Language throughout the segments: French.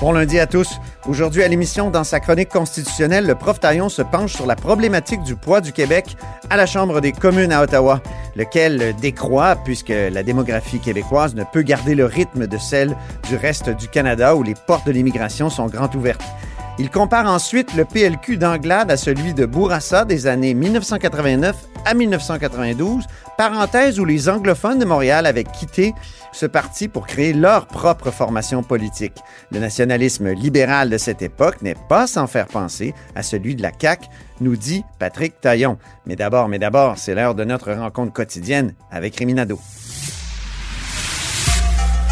Bon lundi à tous. Aujourd'hui à l'émission, dans sa chronique constitutionnelle, le prof Taillon se penche sur la problématique du poids du Québec à la Chambre des communes à Ottawa, lequel décroît puisque la démographie québécoise ne peut garder le rythme de celle du reste du Canada où les portes de l'immigration sont grandes ouvertes. Il compare ensuite le PLQ d'Anglade à celui de Bourassa des années 1989 à 1992, parenthèse où les anglophones de Montréal avaient quitté ce parti pour créer leur propre formation politique. Le nationalisme libéral de cette époque n'est pas sans faire penser à celui de la CAQ, nous dit Patrick Taillon. Mais d'abord, mais d'abord, c'est l'heure de notre rencontre quotidienne avec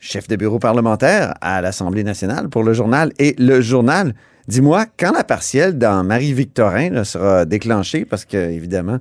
Chef de bureau parlementaire à l'Assemblée nationale pour le journal et le journal. Dis-moi, quand la partielle dans Marie-Victorin sera déclenchée, parce que, évidemment,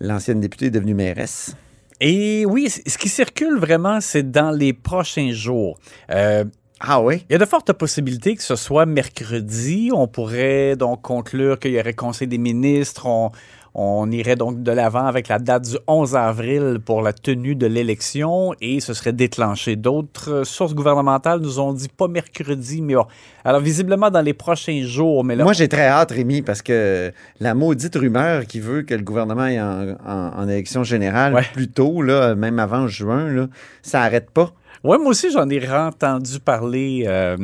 l'ancienne députée est devenue mairesse? Et oui, ce qui circule vraiment, c'est dans les prochains jours. Euh, Ah oui? il y a de fortes possibilités que ce soit mercredi. On pourrait donc conclure qu'il y aurait Conseil des ministres. On, on irait donc de l'avant avec la date du 11 avril pour la tenue de l'élection et ce serait déclenché. D'autres sources gouvernementales nous ont dit pas mercredi, mais bon. Alors, visiblement, dans les prochains jours. Mais là, Moi, j'ai très hâte, Rémi, parce que la maudite rumeur qui veut que le gouvernement est en, en- en élection générale Ouais. plus tôt, là, même avant juin, là, ça n'arrête pas. Ouais, moi aussi, j'en ai entendu parler. euh,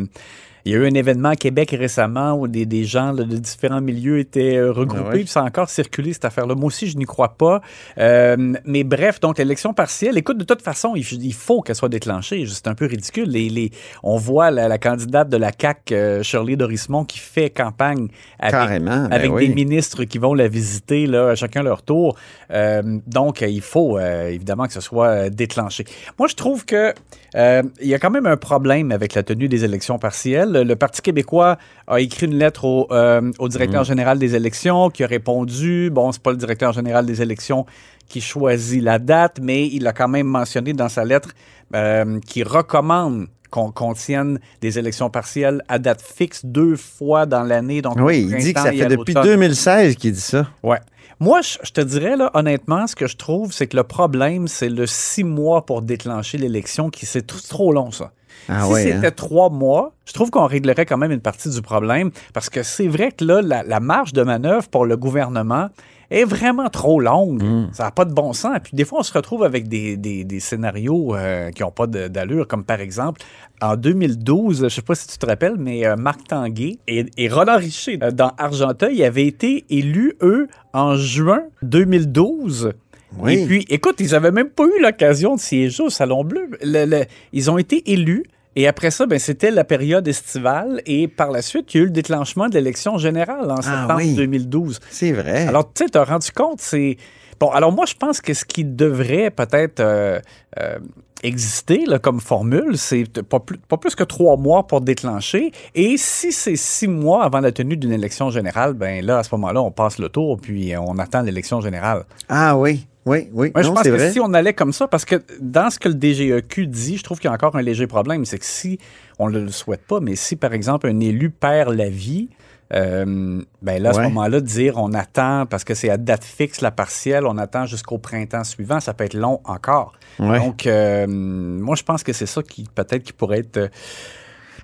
il y a eu un événement à Québec récemment où des, des gens là, de différents milieux étaient euh, regroupés, Ah ouais? puis ça a encore circulé cette affaire-là. Moi aussi, je n'y crois pas. Euh, mais bref, donc l'élection partielle, écoute, de toute façon, il, faut qu'elle soit déclenchée. C'est un peu ridicule. Les, les- on voit la, la candidate de la CAQ, euh, Shirley Dorismont, qui fait campagne avec, Carrément, ben avec oui. des ministres qui vont la visiter, là, à chacun leur tour. Euh, donc, il faut évidemment que ce soit déclenché. Moi, je trouve que il y a quand même un problème avec la tenue des élections partielles. Le Parti québécois a écrit une lettre au, euh, au directeur général des élections qui a répondu. Bon, c'est pas le directeur général des élections qui choisit la date, mais il a quand même mentionné dans sa lettre euh, qu'il recommande qu'on qu'on tienne des élections partielles à date fixe deux fois dans l'année. Donc, Oui, il dit que ça fait depuis l'automne. 2016 qu'il dit ça. Ouais. Moi, je, je te dirais, là, honnêtement, ce que je trouve, c'est que le problème, c'est le six mois pour déclencher l'élection, qui c'est tr- trop long, ça. Ah si ouais, c'était hein? trois mois, je trouve qu'on réglerait quand même une partie du problème, parce que c'est vrai que là, la, la marge de manœuvre pour le gouvernement est vraiment trop longue. Mm. Ça n'a pas de bon sens. Puis des fois, on se retrouve avec des, des- des scénarios euh, qui n'ont pas d'allure, comme par exemple, en 2012, je ne sais pas si tu te rappelles, mais euh, Marc Tanguay et, et Roland Richer, euh, dans Argenteuil, avaient été élus, eux, en juin 2012. Oui. Et puis, écoute, ils n'avaient même pas eu l'occasion de siéger au Salon Bleu. Le- le- ils ont été élus. Et après ça, ben, c'était la période estivale. Et par la suite, il y a eu le déclenchement de l'élection générale en septembre Ah oui. 2012. C'est vrai. Alors, tu sais, tu as rendu compte, c'est. Bon, alors moi, je pense que ce qui devrait peut-être euh, euh, exister là, comme formule, c'est pas plus, pas plus que trois mois pour déclencher. Et si c'est six mois avant la tenue d'une élection générale, ben là, à ce moment-là, on passe le tour, puis on attend l'élection générale. Ah oui, oui, oui. Moi, je pense que vrai. si on allait comme ça, parce que dans ce que le DGEQ dit, je trouve qu'il y a encore un léger problème, c'est que si, on ne le souhaite pas, mais si, par exemple, un élu perd la vie, euh, ben là, à ce moment-là, dire on attend, parce que c'est à date fixe la partielle, on attend jusqu'au printemps suivant, ça peut être long encore. Ouais. Donc, euh, moi, je pense que c'est ça qui, peut-être, qui pourrait être... euh,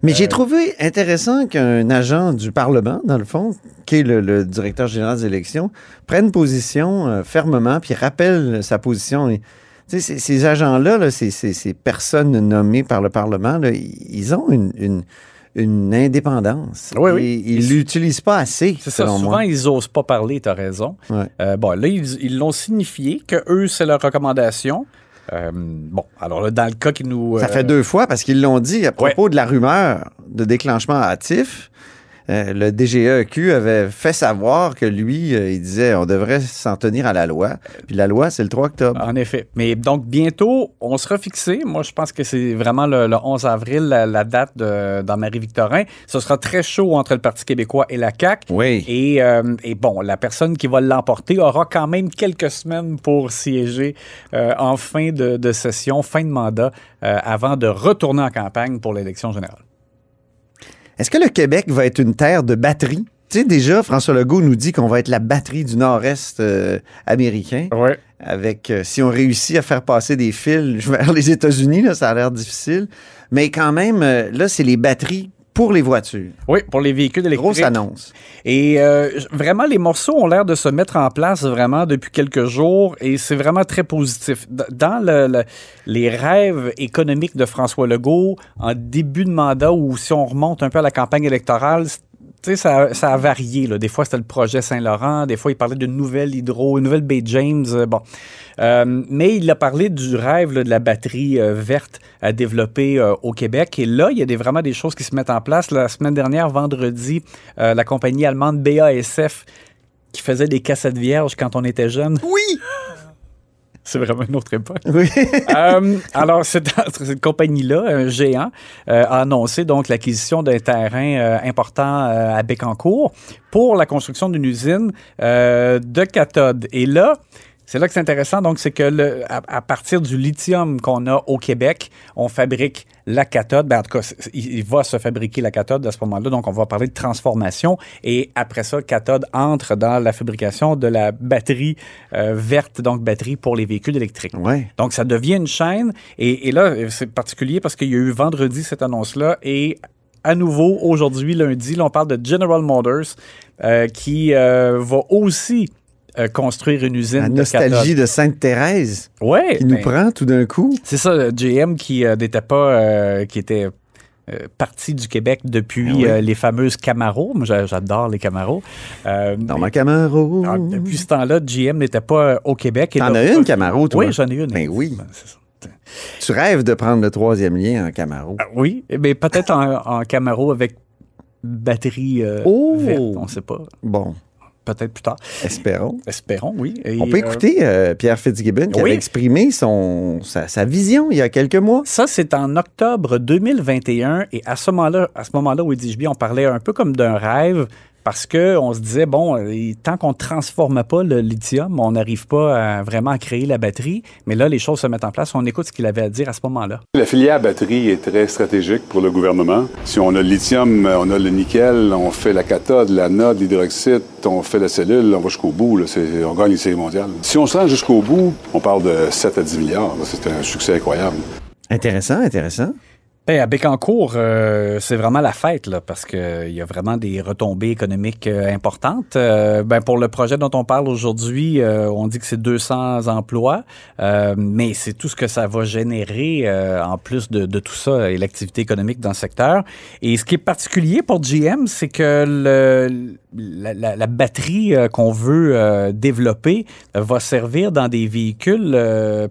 Mais j'ai trouvé intéressant qu'un agent du Parlement, dans le fond, qui est le, le directeur général des élections, prenne position euh, fermement, puis rappelle sa position. Et, ces, ces agents-là, là, ces, ces- ces personnes nommées par le Parlement, là, ils ils ont une, une- une indépendance. Oui, oui. Et ils l'utilisent pas assez, C'est ça, souvent, moi. ils osent pas parler, tu as raison. Ouais. Euh, bon, là, ils ils l'ont signifié que eux, c'est leur recommandation. Euh, bon, alors là, dans le cas qui nous... Ça euh, fait deux fois parce qu'ils l'ont dit à propos de la rumeur de déclenchement hâtif. Euh, le DGEQ avait fait savoir que lui, euh, il disait on devrait s'en tenir à la loi. Puis la loi, c'est le 3 octobre. En effet. Mais donc, bientôt, on sera fixé. Moi, je pense que c'est vraiment le, le 11 avril, la, la date de, dans Marie-Victorin. Ce sera très chaud entre le Parti québécois et la CAQ. Oui. Et, euh, et bon, la personne qui va l'emporter aura quand même quelques semaines pour siéger en fin de, de session, fin de mandat, avant de retourner en campagne pour l'élection générale. Est-ce que le Québec va être une terre de batterie? Tu sais, déjà, François Legault nous dit qu'on va être la batterie du nord-est euh, américain. Oui. Avec, euh, si on réussit à faire passer des fils vers les États-Unis, là, ça a l'air difficile. Mais quand même, euh, là, c'est les batteries pour les voitures. Oui, pour les véhicules électriques. Grosse annonce. Et euh, vraiment, les morceaux ont l'air de se mettre en place vraiment depuis quelques jours et c'est vraiment très positif. Dans le- le- les rêves économiques de François Legault, en début de mandat ou si on remonte un peu à la campagne électorale, tu sais, ça, ça a varié. Là. Des fois, c'était le projet Saint-Laurent. Des fois, il parlait d'une nouvelle hydro, une nouvelle Bay James. euh, bon. Euh, mais il a parlé du rêve là, de la batterie euh, verte à développer euh, au Québec. Et là, il y a des, vraiment des choses qui se mettent en place. La semaine dernière, vendredi, euh, la compagnie allemande BASF qui faisait des cassettes vierges quand on était jeune. Oui! C'est vraiment une autre époque. Oui. Euh, alors, cette, cette compagnie-là, un géant, euh, a annoncé donc l'acquisition d'un terrain euh, important euh, à Bécancour pour la construction d'une usine euh, de cathodes. Et là, c'est là que c'est intéressant. Donc, c'est que le, à, à partir du lithium qu'on a au Québec, on fabrique la cathode. Ben, en tout cas, il va se fabriquer la cathode à ce moment-là. Donc, on va parler de transformation. Et après ça, cathode entre dans la fabrication de la batterie euh, verte, donc batterie pour les véhicules électriques. Ouais. Donc, ça devient une chaîne. Et, et là, c'est particulier parce qu'il y a eu vendredi cette annonce-là. Et à nouveau, aujourd'hui, lundi, là, on parle de General Motors euh, qui euh, va aussi euh, construire une usine La nostalgie de Sainte-Thérèse Ouais, qui nous ben, prend tout d'un coup. C'est ça, GM qui euh, n'était pas, euh, qui était euh, parti du Québec depuis Ah oui. euh, les fameuses Camaro. Moi, j'a- j'adore les Camaro. Euh, Dans ma Camaro. alors, depuis ce temps-là, GM n'était pas euh, au Québec. Et T'en as une Camaro, toi? Oui, j'en ai une. Ben oui. C'est ça. Tu rêves de prendre le troisième lien en Camaro. Ah, Oui, mais peut-être en, en Camaro avec batterie euh, Oh! verte, on ne sait pas. Bon, Peut-être plus tard. espérons. Espérons, oui. Et, On peut euh, écouter euh, Pierre Fitzgibbon qui oui. avait exprimé son, sa, sa vision il y a quelques mois. Ça, c'est en octobre 2021. Et à ce moment-là, à ce moment-là, où dit on parlait un peu comme d'un rêve parce qu'on se disait, bon, euh, tant qu'on ne transforme pas le lithium, on n'arrive pas à vraiment à créer la batterie. Mais là, les choses se mettent en place. On écoute ce qu'il avait à dire à ce moment-là. La filière batterie est très stratégique pour le gouvernement. Si on a le lithium, on a le nickel, on fait la cathode, l'anode, l'hydroxyde, on fait la cellule, on va jusqu'au bout. là. C'est- on gagne les séries mondiales. Si on se rend jusqu'au bout, on parle de 7 à 10 milliards. là. C'est un succès incroyable. Intéressant, intéressant. Ben, à Bécancourt, euh, c'est vraiment la fête, là, parce qu'il y a vraiment des retombées économiques euh, importantes. Euh, ben, pour le projet dont on parle aujourd'hui, euh, on dit que c'est 200 emplois, euh, mais c'est tout ce que ça va générer euh, en plus de, tout ça et l'activité économique dans le secteur. Et ce qui est particulier pour GM, c'est que le, la, la- batterie euh, qu'on veut euh, développer euh, va servir dans des véhicules euh,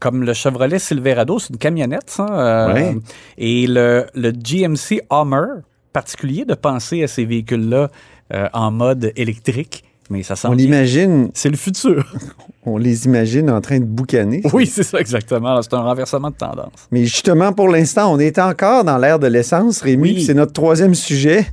comme le Chevrolet Silverado, c'est une camionnette, ça. euh, Ouais. Et le, le GMC Hummer, particulier de penser à ces véhicules-là euh, en mode électrique. mais ça sent On l'imagine, C'est le futur. on les imagine en train de boucaner. oui, c'est ça exactement. C'est un renversement de tendance. Mais justement, pour l'instant, on est encore dans l'ère de l'essence, Rémi, Oui. puis c'est notre troisième sujet.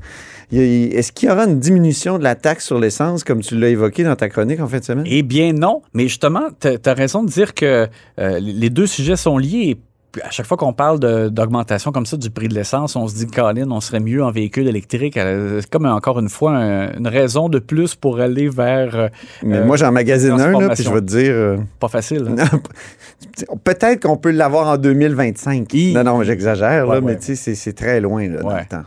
Est-ce qu'il y aura une diminution de la taxe sur l'essence, comme tu l'as évoqué dans ta chronique en fin de semaine? Eh bien non, mais justement, tu as raison de dire que euh, les deux sujets sont liés. À chaque fois qu'on parle d'augmentation comme ça du prix de l'essence, on se dit, Colin, on serait mieux en véhicule électrique. Euh, C'est comme encore une fois un- une raison de plus pour aller vers... euh, Mais moi, j'en magasine un, là, puis je vais te dire... euh, Pas facile. hein? Peut-être qu'on peut l'avoir en 2025. Hi. Non, non, j'exagère, là, Ouais, mais tu sais, c'est- très loin là, dans le temps.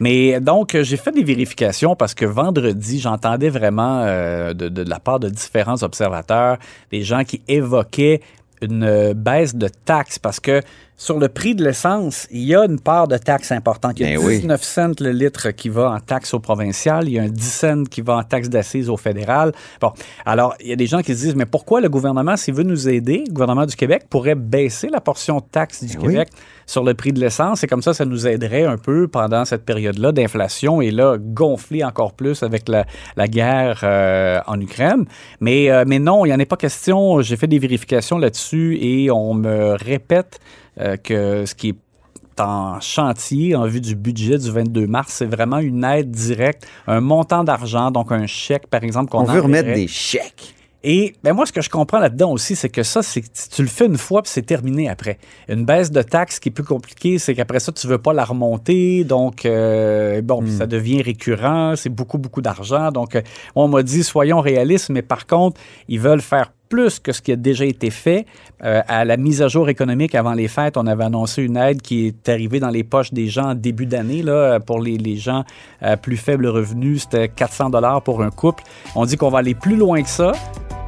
Mais donc, euh, j'ai fait des vérifications parce que vendredi, j'entendais vraiment euh, de, la part de différents observateurs des gens qui évoquaient une euh, baisse de taxes parce que sur le prix de l'essence, il y a une part de taxes importante. Il y a Ben oui. 19 cents le litre qui va en taxes au provincial, il y a un 10 cents qui va en taxes d'assises au fédéral. Bon, alors, il y a des gens qui se disent, mais pourquoi le gouvernement, s'il veut nous aider, le gouvernement du Québec pourrait baisser la portion de taxes du Ben oui. Québec sur le prix de l'essence? Et comme ça, ça nous aiderait un peu pendant cette période-là d'inflation et là, gonfler encore plus avec la, la guerre euh, en Ukraine. Mais, euh, mais non, il n'y en a pas question. J'ai fait des vérifications là-dessus et on me répète euh, que ce qui est en chantier en vue du budget du 22 mars, c'est vraiment une aide directe, un montant d'argent, donc un chèque, par exemple, qu'on On veut remettre des chèques. Et ben moi, ce que je comprends là-dedans aussi, c'est que ça, c'est tu le fais une fois puis c'est terminé après. Une baisse de taxes qui est plus compliquée, c'est qu'après ça, tu veux pas la remonter. Donc, euh, bon, puis ça devient récurrent. C'est beaucoup, beaucoup d'argent. Donc, euh, on m'a dit, soyons réalistes, mais par contre, ils veulent faire plus que ce qui a déjà été fait. Euh, à la mise à jour économique avant les fêtes, on avait annoncé une aide qui est arrivée dans les poches des gens en début d'année. Là, pour les, gens à plus faible revenu, c'était 400 dollars pour un couple. On dit qu'on va aller plus loin que ça.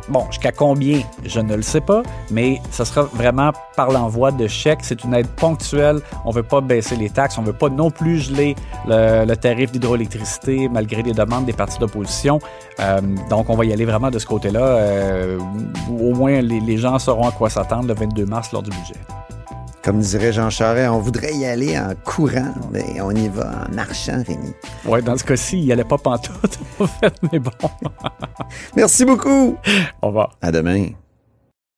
Bon, jusqu'à combien, je ne le sais pas, mais ce sera vraiment par l'envoi de chèques. C'est une aide ponctuelle. On ne veut pas baisser les taxes. On ne veut pas non plus geler le, tarif d'hydroélectricité malgré les demandes des partis d'opposition. Euh, donc, on va y aller vraiment de ce côté-là. Euh, au moins, les, les gens sauront à quoi s'attendre le 22 mars lors du budget. Comme dirait Jean Charest, on voudrait y aller en courant, mais on y va en marchant, Rémi. Oui, dans ce cas-ci, il n'y allait pas pantoute, en fait, mais bon. Merci beaucoup. Au revoir. À demain.